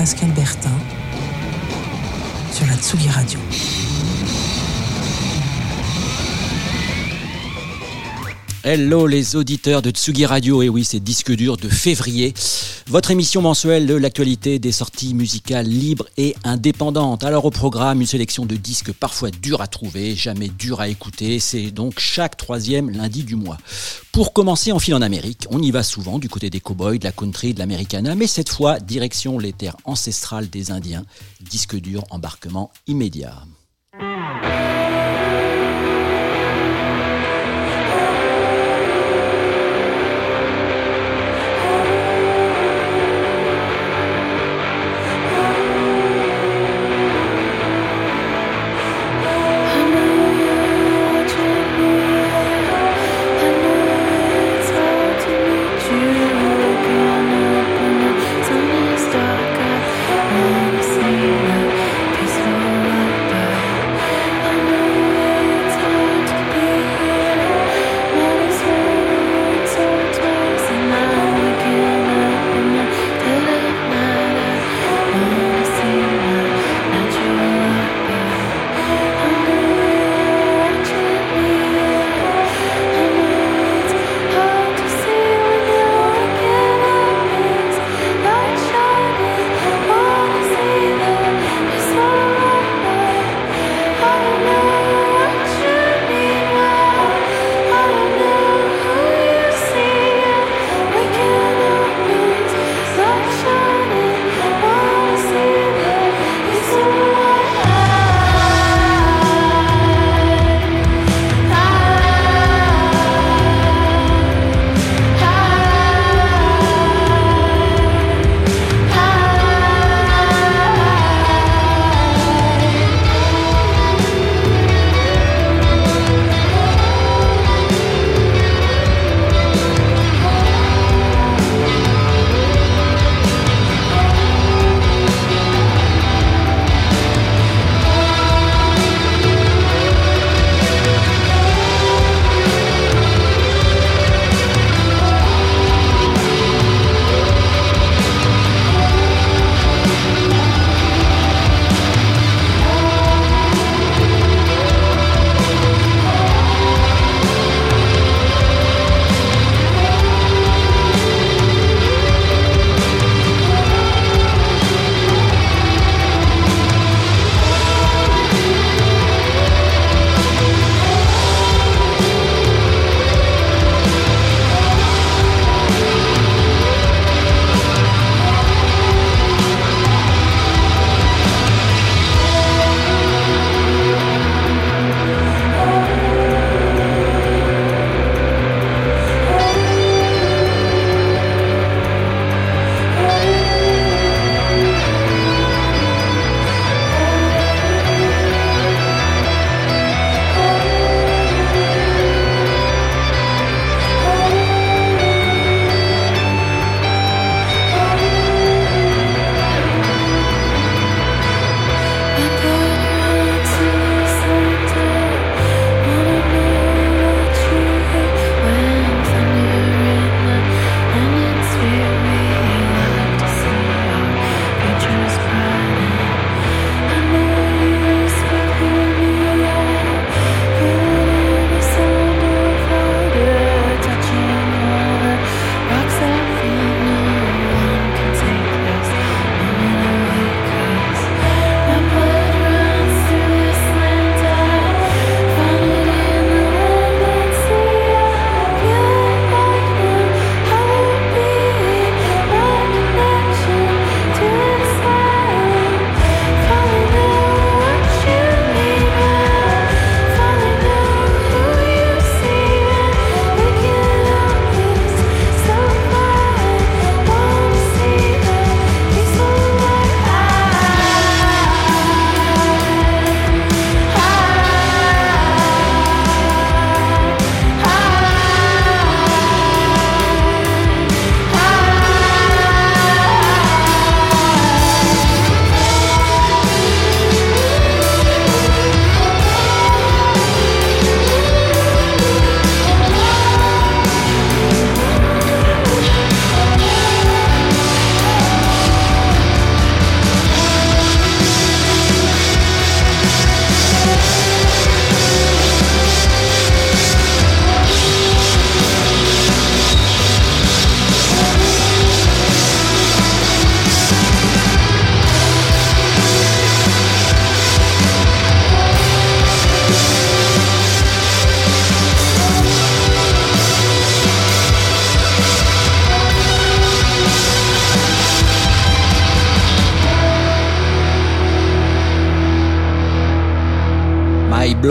Pascal Bertin sur la Tsugi Radio. Hello les auditeurs de Tsugi Radio, et oui c'est disque dur de février, votre émission mensuelle de l'actualité des sorties musicales libres et indépendantes. Alors au programme, une sélection de disques parfois durs à trouver, jamais durs à écouter, c'est donc chaque troisième lundi du mois. Pour commencer en file en Amérique, on y va souvent du côté des cowboys, de la country, de l'americana, mais cette fois direction les terres ancestrales des Indiens, disque dur embarquement immédiat.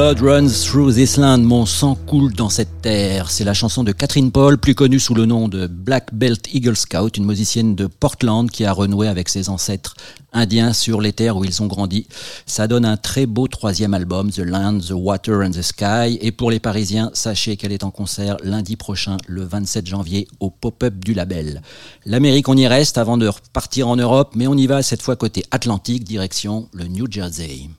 Blood runs through this land, mon sang coule dans cette terre. C'est la chanson de Catherine Paul, plus connue sous le nom de Black Belt Eagle Scout, une musicienne de Portland qui a renoué avec ses ancêtres indiens sur les terres où ils ont grandi. Ça donne un très beau troisième album, The Land, The Water and the Sky. Et pour les Parisiens, sachez qu'elle est en concert lundi prochain, le 27 janvier, au pop-up du label. L'Amérique, on y reste avant de repartir en Europe, mais on y va cette fois côté Atlantique, direction le New Jersey.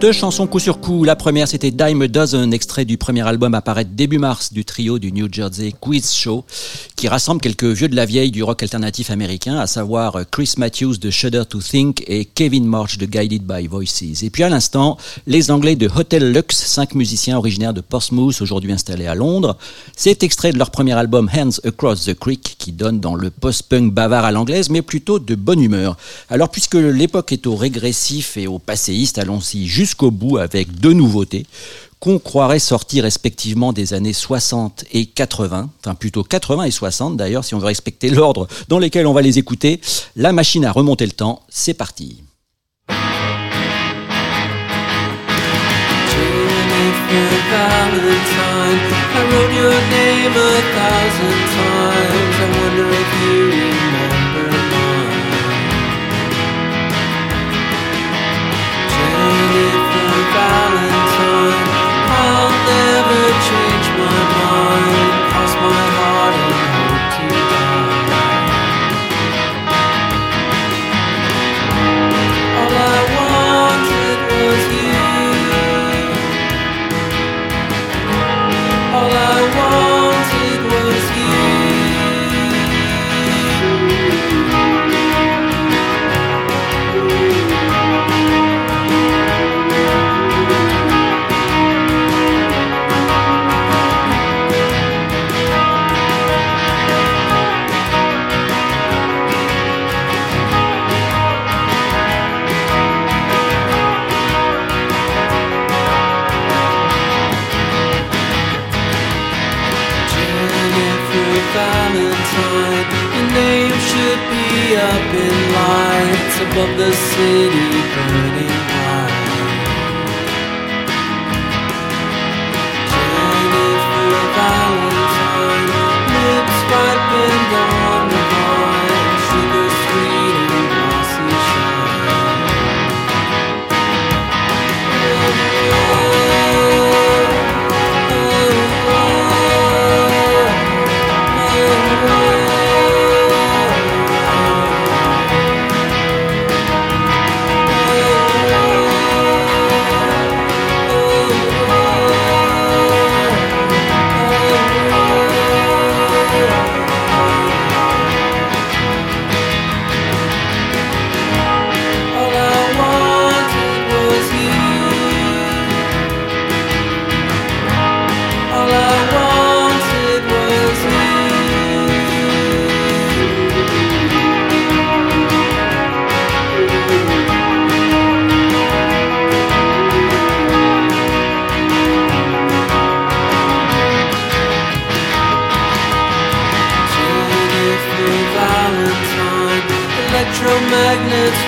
Deux chansons coup sur coup. La première, c'était Dime Dozen, extrait du premier album à début mars du trio du New Jersey Quiz Show, qui rassemble quelques vieux de la vieille du rock alternatif américain, à savoir Chris Matthews de Shudder to Think et Kevin March de Guided by Voices. Et puis à l'instant, les Anglais de Hotel Lux, cinq musiciens originaires de Portsmouth, aujourd'hui installés à Londres. C'est extrait de leur premier album Hands Across the Creek, qui donne dans le post-punk bavard à l'anglaise, mais plutôt de bonne humeur. Alors puisque l'époque est au régressif et au passéiste, allons-y jusqu'au bout avec deux nouveautés qu'on croirait sortir respectivement des années 60 et 80, enfin plutôt 80 et 60 d'ailleurs, si on veut respecter l'ordre dans lequel on va les écouter. La machine à remonter le temps, c'est parti. would up in lights above the city burning magnets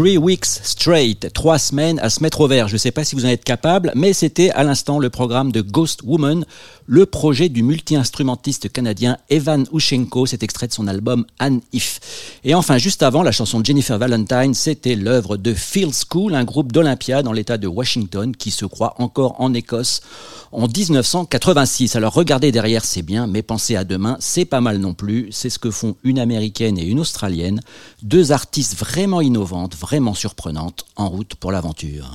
Three Weeks Straight, trois semaines à se mettre au vert. Je ne sais pas si vous en êtes capable, mais c'était à l'instant le programme de Ghost Woman, le projet du multi-instrumentiste canadien Evan Ushenko, cet extrait de son album Anne If. Et enfin, juste avant, la chanson de Jennifer Valentine, c'était l'œuvre de Field School, un groupe d'Olympia dans l'état de Washington qui se croit encore en Écosse en 1986. Alors regardez derrière, c'est bien, mais pensez à demain, c'est pas mal non plus. C'est ce que font une américaine et une australienne, deux artistes vraiment innovantes, surprenantes, en route pour l'aventure.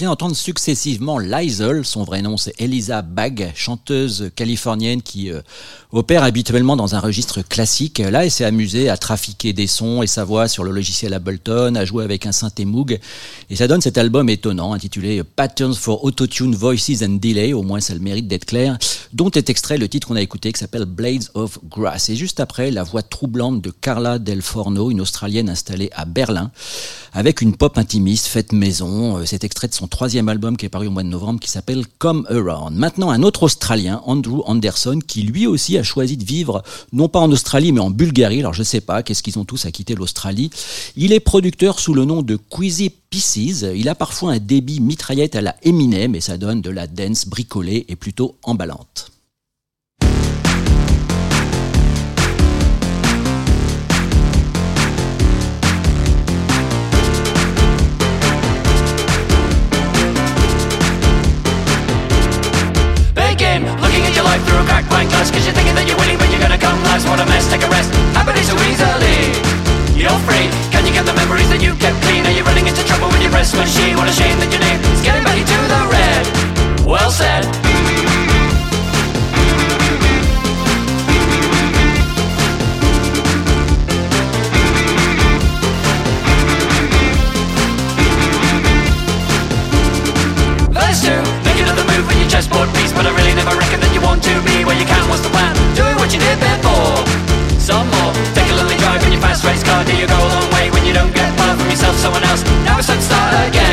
Vient d'entendre successivement Lizel, son vrai nom c'est Elisa Bagg, chanteuse californienne qui euh, opère habituellement dans un registre classique. Là, elle s'est amusée à trafiquer des sons et sa voix sur le logiciel Ableton, à jouer avec un synthé Moog, et ça donne cet album étonnant intitulé Patterns for Autotune Voices and Delay, au moins ça le mérite d'être clair, dont est extrait le titre qu'on a écouté qui s'appelle Blades of Grass. Et juste après, la voix troublante de Carla Del Forno, une Australienne installée à Berlin, avec une pop intimiste faite maison. Euh, C'est extrait de son troisième album qui est paru au mois de novembre qui s'appelle Come Around. Maintenant, un autre Australien, Andrew Anderson, qui lui aussi a choisi de vivre non pas en Australie mais en Bulgarie. Alors je sais pas, qu'est-ce qu'ils ont tous à quitter l'Australie. Il est producteur sous le nom de Quizzy Pieces. Il a parfois un débit mitraillette à la Eminem et ça donne de la dance bricolée et plutôt emballante. Cause you're thinking that you're winning but you're gonna come last What a mess, take a rest, happening so easily You're free, can the memories that you kept clean? Are you running into trouble with your rest machine? What a shame that your name is getting back into the red Well said Verse 2, make another move with your chessboard piece But I really never reckon that you want to be where you can What's the plan? Doing what you did before Some more, take a lonely drive in your fast race car Do you go a long way when you don't get far from yourself, someone else? Now it's time to start again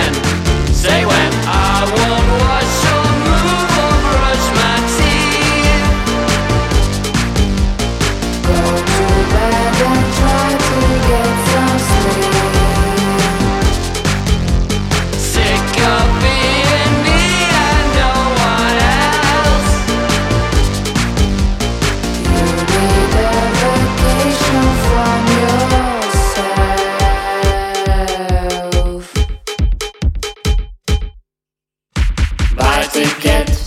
We get.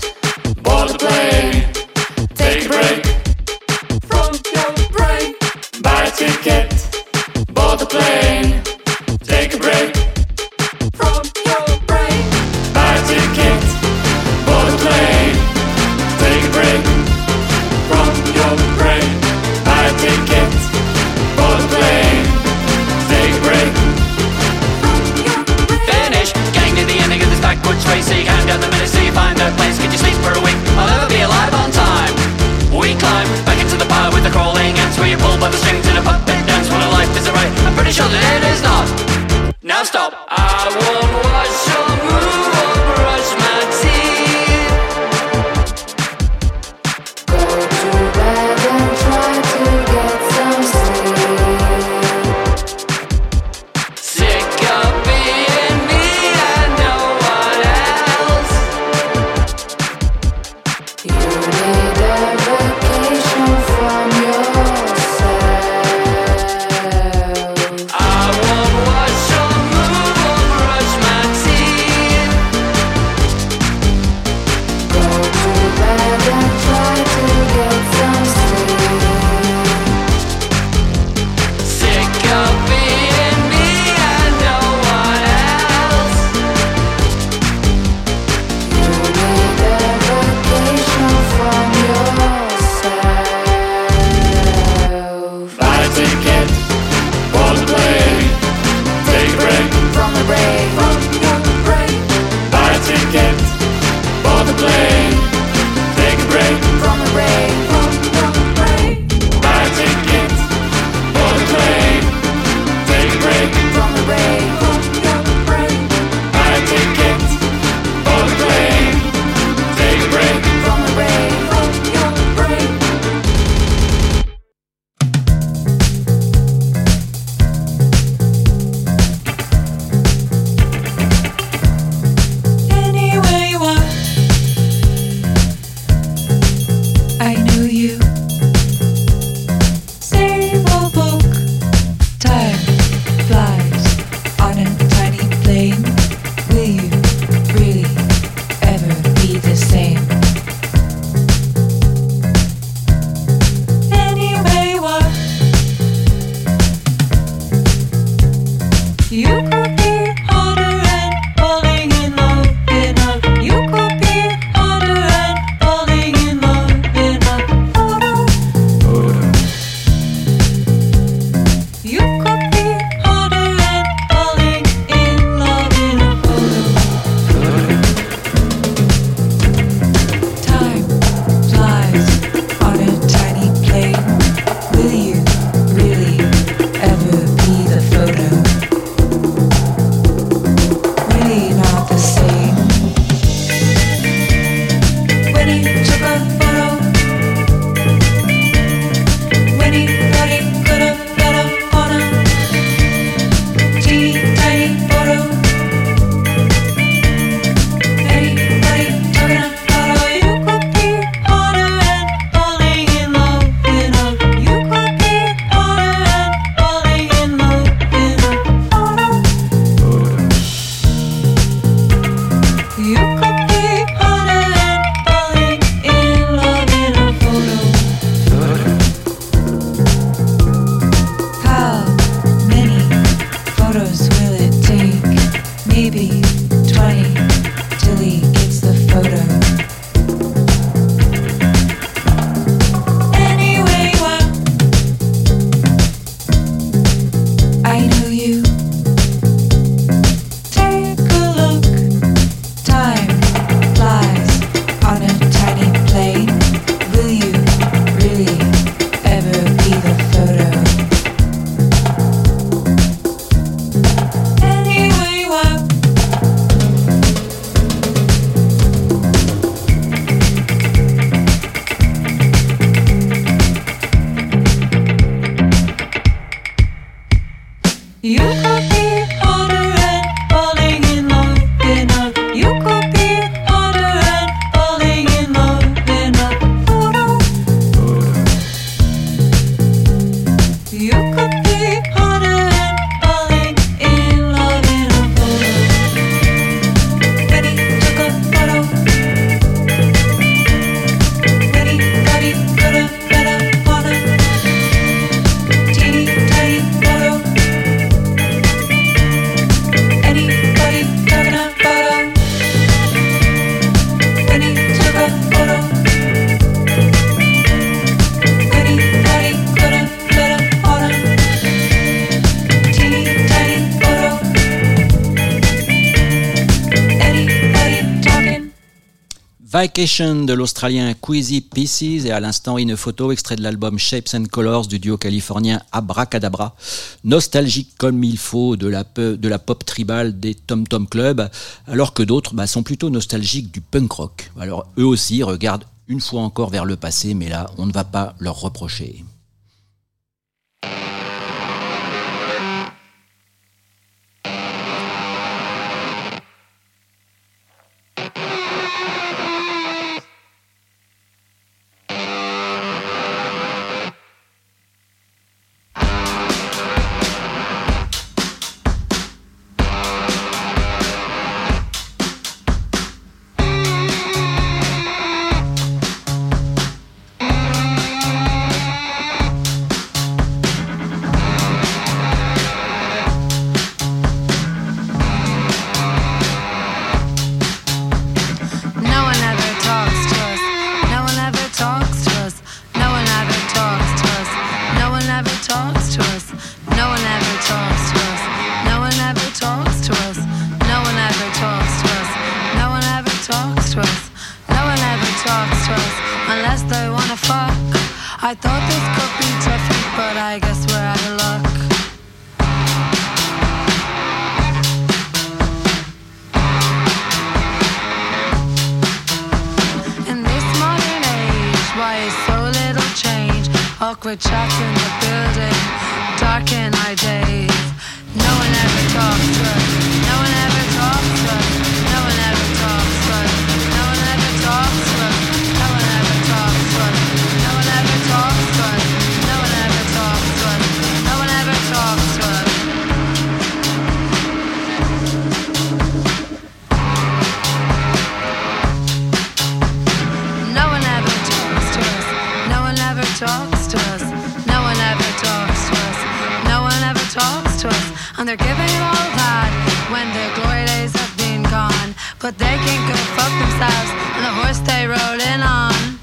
De l'Australien Queasy Pieces et à l'instant une photo extrait de l'album Shapes and Colors du duo californien Abracadabra, nostalgique comme il faut de la, pop tribale des Tom Tom Club, alors que d'autres bah, sont plutôt nostalgiques du punk rock. Alors eux aussi regardent une fois encore vers le passé, mais là on ne va pas leur reprocher. and they're giving it all bad when the glory days have been gone. But they can go fuck themselves and the horse they rode in on.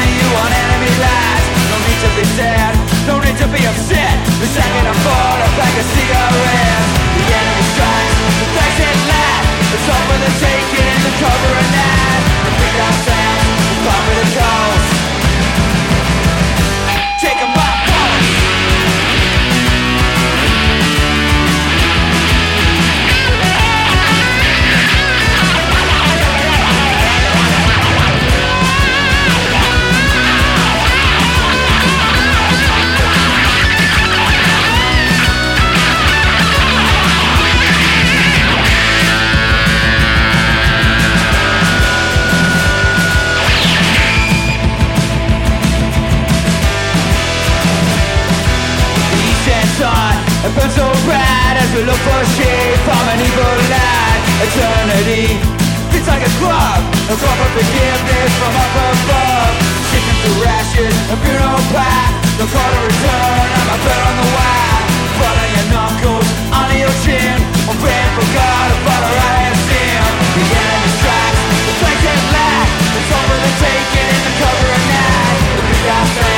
enemy you want enemy lines No need to be sad, no need to be upset. The second I fall, I pack a cigarette. The enemy strikes, the facts at night It's all for the taking and the cover at night The big outside, the pop of the cold to look for shade from an evil land. Eternity It's like a club A club of forgiveness from up above. Shifting through ashes, a funeral path. No call to return, I'm a bird on the wire. Blood on your knuckles, on your chin. I'm praying for God to follow I have seen. The enemy strikes, the flags and black. It's over the taking in the cover of night. The big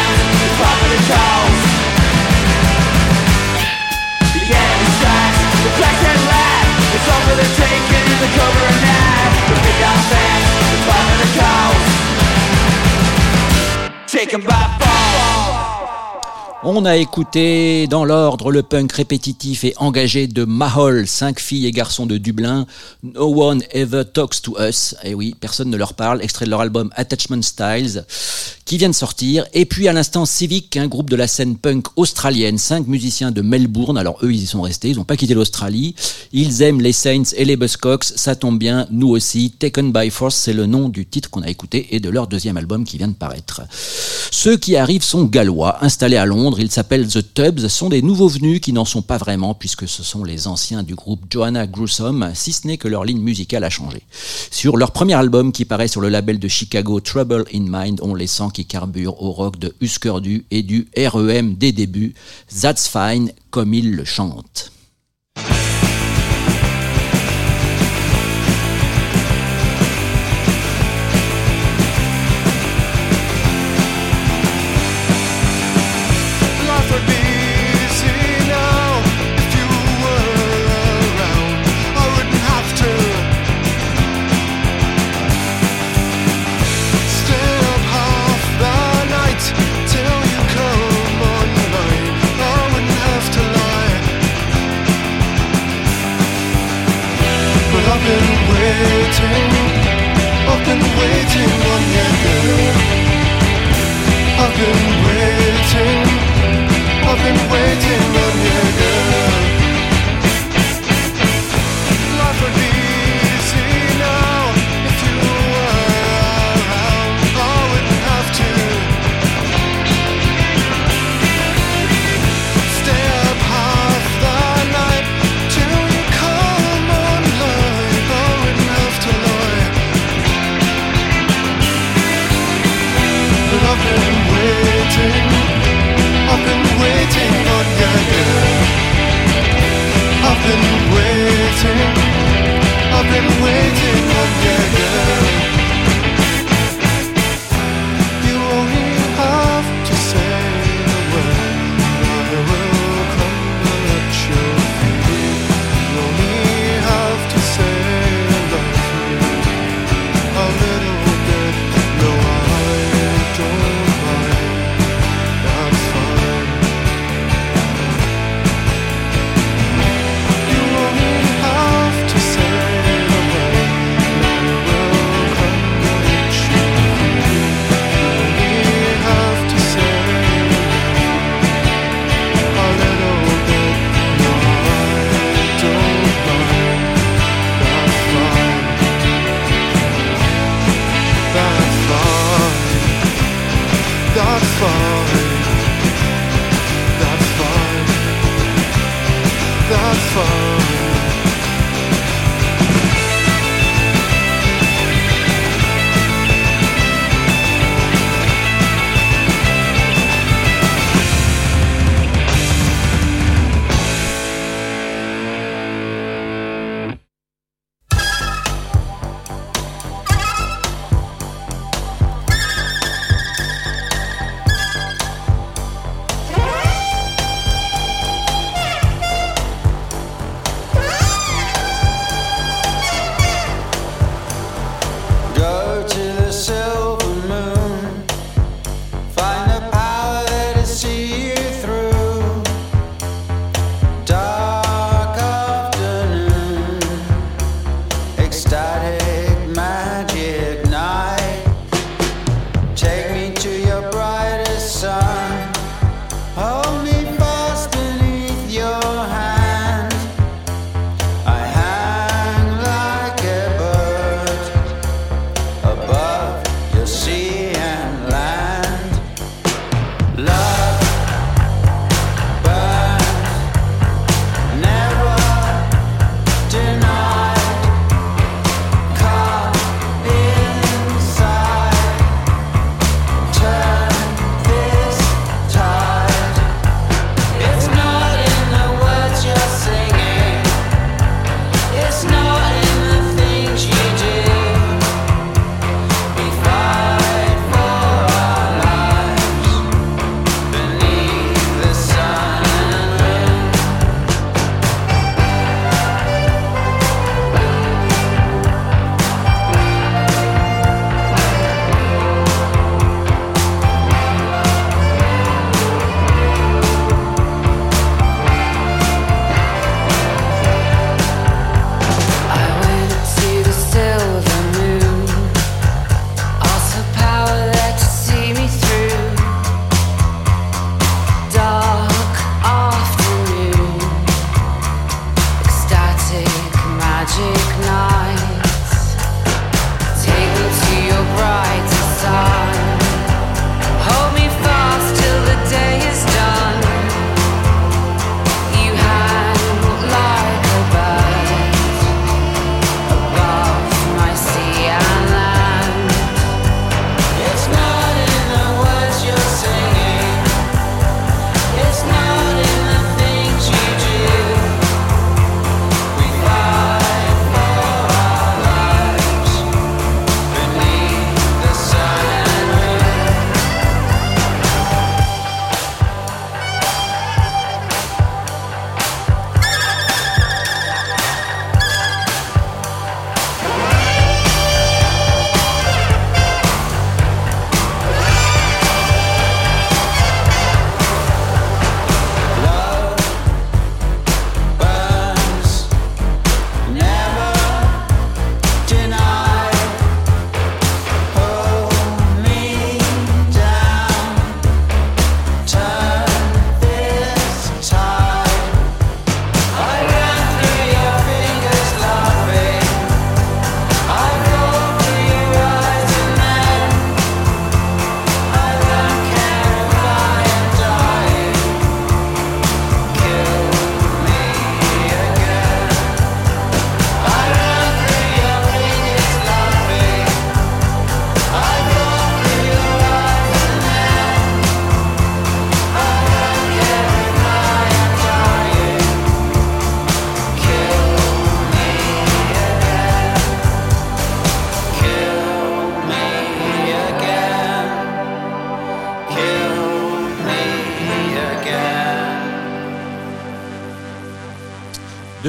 taken by fall. On a écouté dans l'ordre le punk répétitif et engagé de Mahol, cinq filles et garçons de Dublin. No one ever talks to us. Et oui, personne ne leur parle. Extrait de leur album Attachment Styles, qui vient de sortir. Et puis à l'instant Civic, un groupe de la scène punk australienne, cinq musiciens de Melbourne. Alors eux, ils y sont restés. Ils n'ont pas quitté l'Australie. Ils aiment les Saints et les Buzzcocks. Ça tombe bien, nous aussi. Taken by Force, c'est le nom du titre qu'on a écouté et de leur deuxième album qui vient de paraître. Ceux qui arrivent sont gallois, installés à Londres. Ils s'appellent The Tubbs, sont des nouveaux venus qui n'en sont pas vraiment puisque ce sont les anciens du groupe Joanna Gruesome, si ce n'est que leur ligne musicale a changé. Sur leur premier album qui paraît sur le label de Chicago Trouble in Mind, on les sent qui carburent au rock de Husker Du et du REM des débuts. That's fine, comme ils le chantent.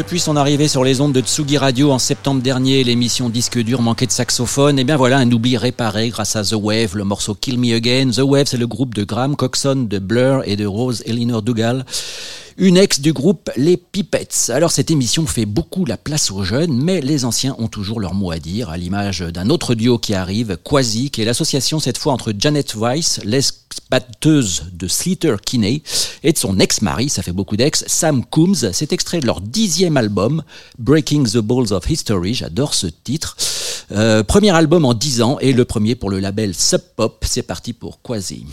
Depuis son arrivée sur les ondes de Tsugi Radio en septembre dernier, l'émission Disque dur manquait de saxophone. Et bien voilà, un oubli réparé grâce à The Wave, le morceau Kill Me Again. The Wave, c'est le groupe de Graham Coxon, de Blur et de Rose Eleanor Dougal. Une ex du groupe Les Pipettes. Alors cette émission fait beaucoup la place aux jeunes, mais les anciens ont toujours leur mot à dire, à l'image d'un autre duo qui arrive, Quasi, qui est l'association cette fois entre Janet Weiss, l'ex-batteuse de Sleater Kinney, et de son ex-mari, ça fait beaucoup d'ex, Sam Coombs. C'est extrait de leur dixième album, Breaking the Balls of History. J'adore ce titre. Euh, premier album en dix ans et le premier pour le label Sub Pop. C'est parti pour Quasi.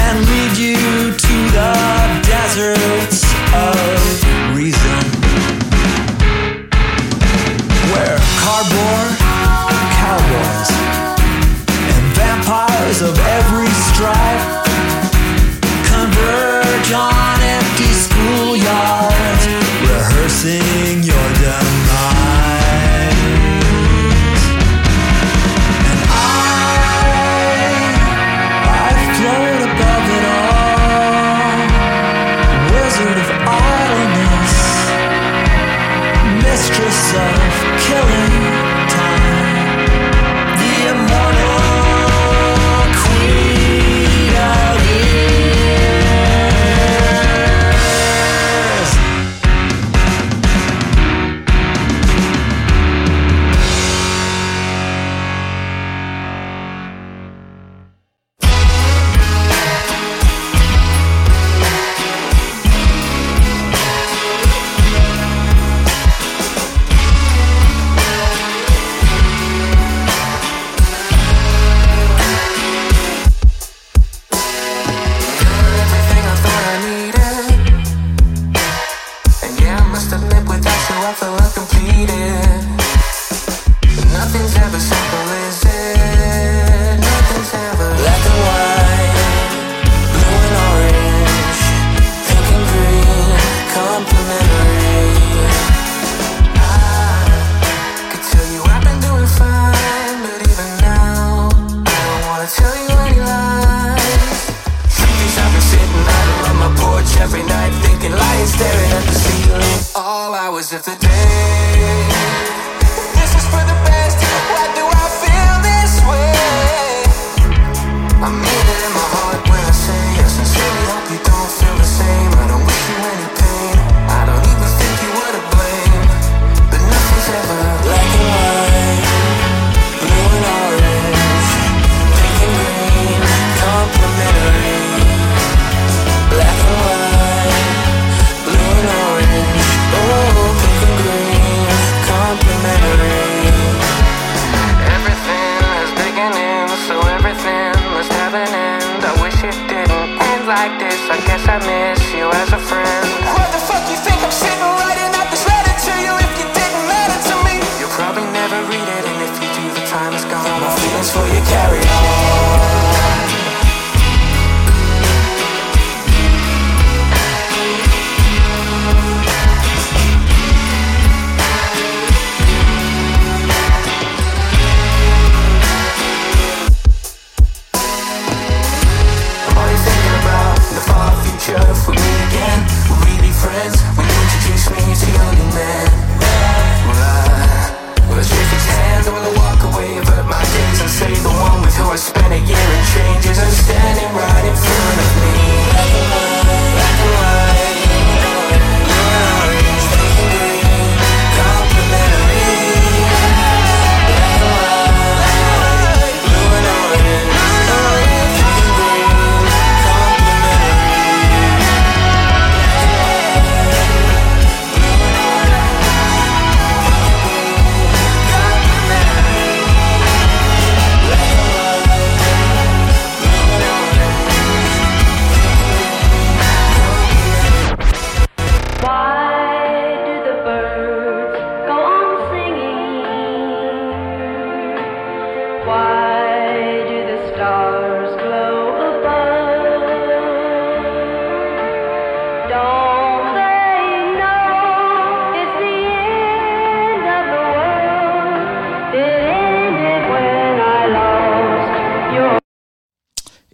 And lead you to the deserts of reason, where cardboard cowboys and vampires of every stripe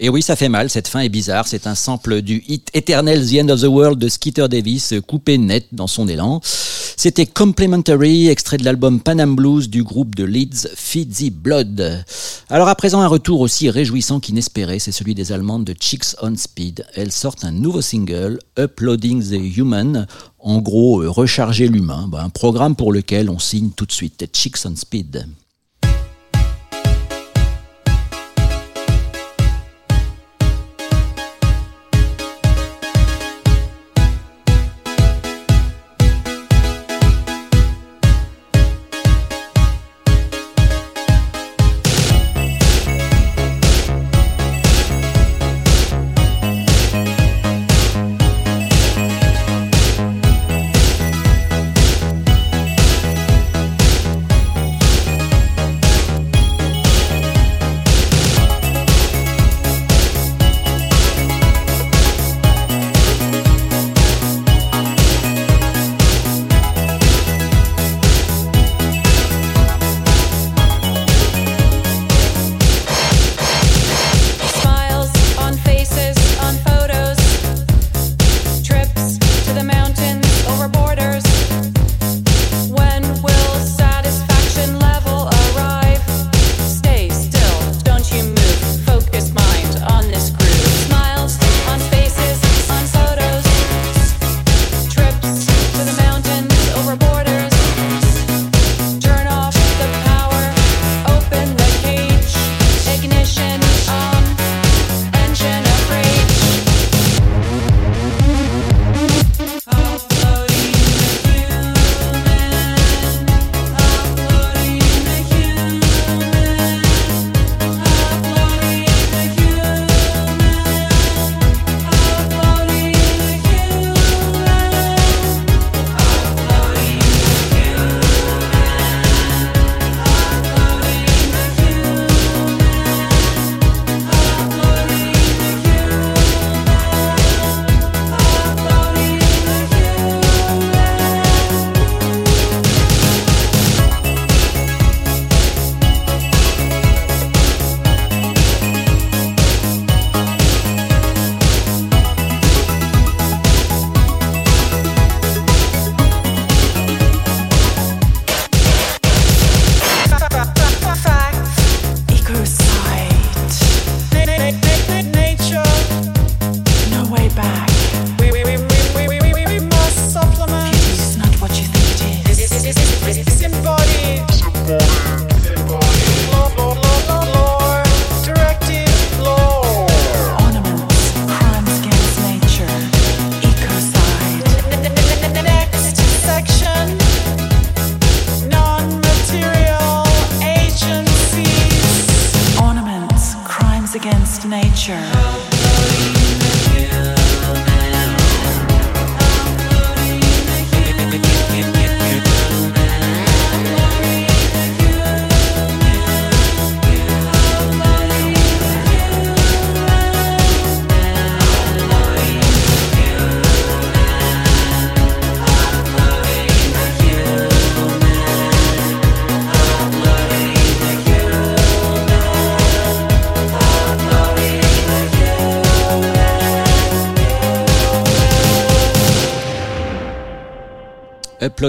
Et oui, ça fait mal, cette fin est bizarre. C'est un sample du hit Eternal The End of the World de Skeeter Davis, coupé net dans son élan. C'était Complementary, extrait de l'album Panam Blues du groupe de Leeds the Blood. Alors à présent, un retour aussi réjouissant qu'inespéré, c'est celui des Allemandes de Chicks on Speed. Elles sortent un nouveau single, Uploading the Human, en gros, euh, recharger l'humain, Bah, un programme pour lequel on signe tout de suite Chicks on Speed.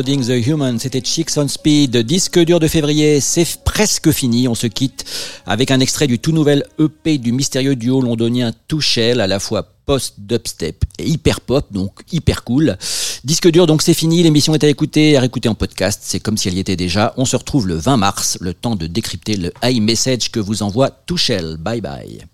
The Human, c'était Chicks on Speed, disque dur de février, c'est presque fini, on se quitte avec un extrait du tout nouvel EP du mystérieux duo londonien Touchel, à la fois post-dubstep et hyper pop, donc hyper cool. Disque dur, donc c'est fini, l'émission est à écouter, à réécouter en podcast, c'est comme si elle y était déjà. On se retrouve le 20 mars, le temps de décrypter le iMessage que vous envoie Touchel. Bye bye.